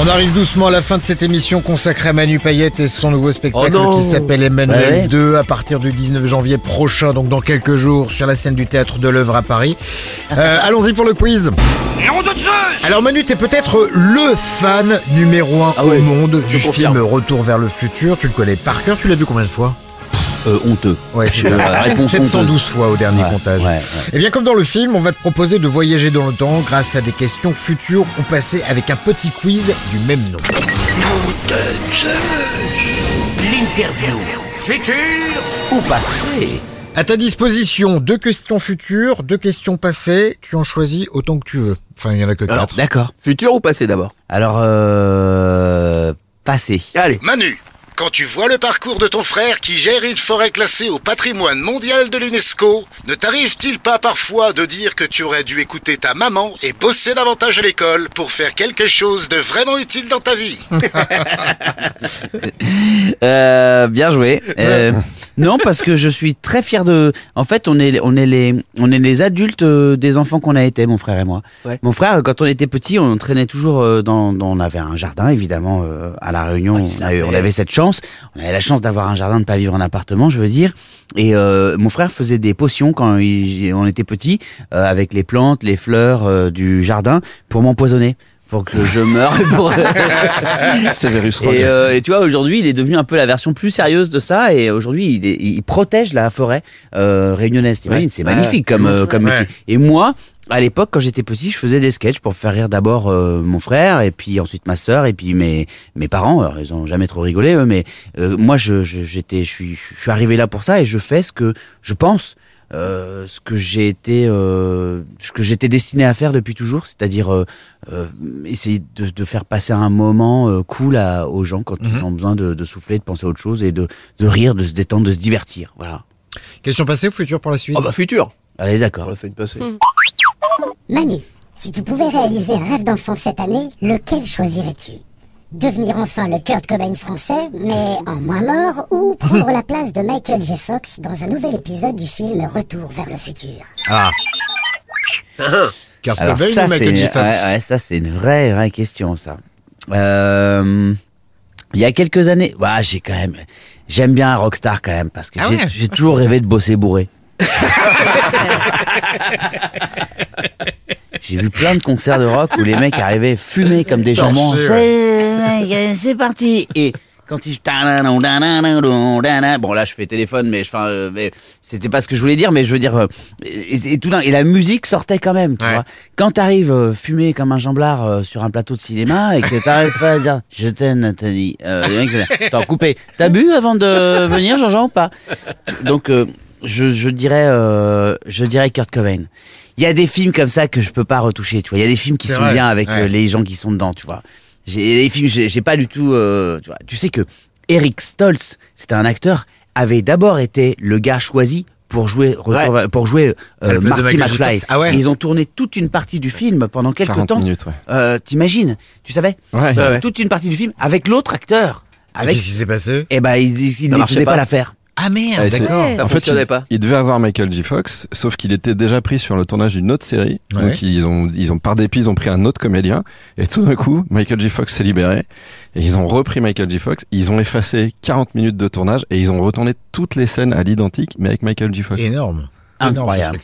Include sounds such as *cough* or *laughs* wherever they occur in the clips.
On arrive doucement à la fin de cette émission consacrée à Manu Payette et son nouveau spectacle Oh qui s'appelle Emmanuel Ouais. 2 à partir du 19 janvier prochain, donc dans quelques jours, sur la scène du théâtre de l'œuvre à Paris. *laughs* Euh, Allons-y pour le quiz. Alors Manu, t'es peut-être le fan numéro un Ah ouais, au monde je du confirme. film Retour vers le futur. Tu le connais par cœur, tu l'as vu combien de fois? Euh, honteux. Ouais, c'est réponse 712 honteuse. fois au dernier Ouais, comptage. ouais, ouais. Et bien comme dans le film, on va te proposer de voyager dans le temps grâce à des questions futures ou passées avec un petit quiz du même nom. L'interview, futur ou passé À ta disposition, deux questions futures, deux questions passées. Tu en choisis autant que tu veux. Enfin, il y en a que Alors, quatre. d'accord. Futur ou passé d'abord? Alors, euh, passé. Allez. Manu, quand tu vois le parcours de ton frère qui gère une forêt classée au patrimoine mondial de l'UNESCO, ne t'arrive-t-il pas parfois de dire que tu aurais dû écouter ta maman et bosser davantage à l'école pour faire quelque chose de vraiment utile dans ta vie? *laughs* Euh, bien joué. Euh, non, parce que je suis très fier de. En fait, on est, on est les, on est les adultes euh, des enfants qu'on a été, mon frère et moi. Ouais. Mon frère, quand on était petit, on traînait toujours dans, dans- on avait un jardin, évidemment, à la Réunion. Ouais, on, on avait cette chance. On avait la chance d'avoir un jardin, de pas vivre en appartement, je veux dire. Et euh, mon frère faisait des potions quand on était petit, euh, avec les plantes, les fleurs euh, du jardin, pour m'empoisonner. Pour que je meure. et pour- *laughs* Severus et, euh, et tu vois, aujourd'hui, il est devenu un peu la version plus sérieuse de ça. Et aujourd'hui, il, protège la forêt euh, réunionnaise. T'imagines, c'est magnifique comme, euh, comme Ouais. Et moi, à l'époque, quand j'étais petit, je faisais des sketchs pour faire rire d'abord euh, mon frère, et puis ensuite ma sœur, et puis mes mes parents. Alors, ils ont jamais trop rigolé, eux, mais euh, moi, je je- j'étais, je suis, je suis arrivé là pour ça, et je fais ce que je pense. Euh, ce que j'ai été, euh, ce que j'étais destiné à faire depuis toujours, c'est-à-dire euh, euh, essayer de, de faire passer un moment euh, cool à, aux gens quand ils ont besoin de, de souffler, de penser à autre chose et de, de rire, de se détendre, de se divertir. Voilà. Question passée ou future pour la suite? Ah bah futur Allez, On d'accord. fait une passée. Manu, si tu pouvais réaliser un rêve d'enfant cette année, lequel choisirais-tu? Devenir enfin le Kurt Cobain français, mais en moins mort, ou prendre la place de Michael J. Fox dans un nouvel épisode du film Retour vers le futur Ah. Kurt Alors Cobain ça, ou Michael J. Fox ouais, ouais, ça, c'est une vraie, vraie question, ça. Euh, il y a quelques années, ouais, j'ai quand même, j'aime bien un rockstar quand même parce que Ah j'ai ouais, j'ai toujours rêvé de bosser bourré. *laughs* *laughs* J'ai vu plein de concerts de rock où les mecs arrivaient fumés comme des jambons. C'est c'est parti. Et quand ils bon là je fais téléphone mais je enfin euh, mais c'était pas ce que je voulais dire mais je veux dire euh, et, et tout et la musique sortait quand même tu Ouais. vois quand t'arrives euh, fumé comme un jamblard euh, sur un plateau de cinéma et que t'arrives pas à dire je t'aime Nathalie euh, t'as coupé t'as bu avant de venir Jean-Jean ou pas? Donc euh, je, je dirais euh, je dirais Kurt Cobain il y a des films comme ça que je peux pas retoucher tu vois il y a des films qui sont vrai, bien avec ouais. euh, les gens qui sont dedans tu vois j'ai les films j'ai j'ai pas du tout euh, tu, vois, tu sais que Eric Stoltz c'était un acteur avait d'abord été le gars choisi pour jouer Retour vers- pour jouer euh, Marty. McFly. Ah ouais. Ils ont tourné toute une partie du film pendant quelques 40 temps minutes, ouais. euh, t'imagines tu savais? Ouais. Ouais, ouais. toute une partie du film avec l'autre acteur avec Qu'est-ce qui s'est passé? Eh ben il, il, il ne faisait pas pas. l'affaire Ah merde, d'accord. Ça en fait, il, pas. il devait avoir Michael J. Fox, sauf qu'il était déjà pris sur le tournage d'une autre série. Ouais. Donc ils ont, ils ont par dépit, ils ont pris un autre comédien. Et tout d'un coup, Michael J. Fox s'est libéré. Et ils ont repris Michael J. Fox. Ils ont effacé 40 minutes de tournage et ils ont retourné toutes les scènes à l'identique, mais avec Michael J. Fox. Énorme. Incroyable.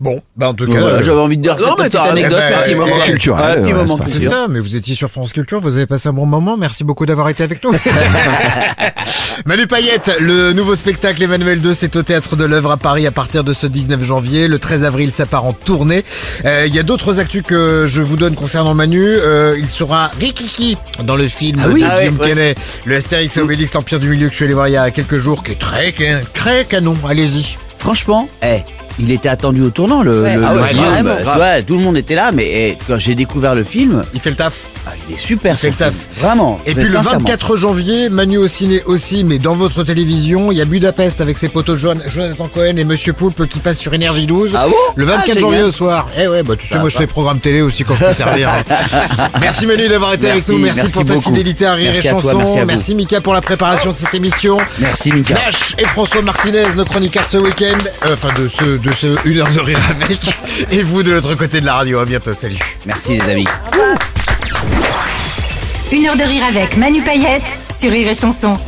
Bon, bah en tout cas, Voilà, euh, j'avais envie de dire Non, cette mais petite anecdote ben, merci euh, beaucoup culturel, Ouais, moment c'est ça, mais vous étiez sur France Culture, vous avez passé un bon moment, merci beaucoup d'avoir été avec nous. *laughs* Manu Payette, le nouveau spectacle Emmanuel 2, c'est au Théâtre de l'œuvre à Paris à partir de ce 19 janvier. Le 13 avril, ça part en tournée. Euh, Il y a d'autres actus que je vous donne concernant Manu. Euh, il sera Rikiki dans le film Ah oui, de ah ouais, Guillaume ouais. Canet, le Astérix et Obélix, l'Empire du Milieu que je suis allé voir il y a quelques jours, qui est très, très canon. Allez-y. Franchement, eh, il était attendu au tournant, le, Ouais. le- Ah le ouais, Guillaume. vraiment. Ouais, tout le monde était là, mais eh, quand j'ai découvert le film, Il fait le taf. Ah, il est super. Il fait ce le taf. Vraiment. Et puis le sincèrement. 24 janvier, Manu au ciné aussi, mais dans votre télévision, il y a Budapest avec ses potos Joan- Jonathan Cohen et Monsieur Poulpe qui passent sur Énergie 12. Ah bon? Le 24 Ah, janvier au soir. Eh ouais, bah tu sais, moi je fais programme télé aussi quand je peux servir. hein. *laughs* merci Manu d'avoir été Merci, avec nous. Merci, merci pour ta beaucoup. fidélité à Rire Merci et à toi, Chanson. merci à vous. Mika pour la préparation de cette émission. Merci Mika. Nash et François Martinez, nos chroniqueurs de ce week-end. Euh, Enfin, de ce, de ce une heure de rire avec. Et vous de l'autre côté de la radio. À bientôt. Salut. Merci les amis. Une heure de rire avec Manu Payette sur Rire et Chanson.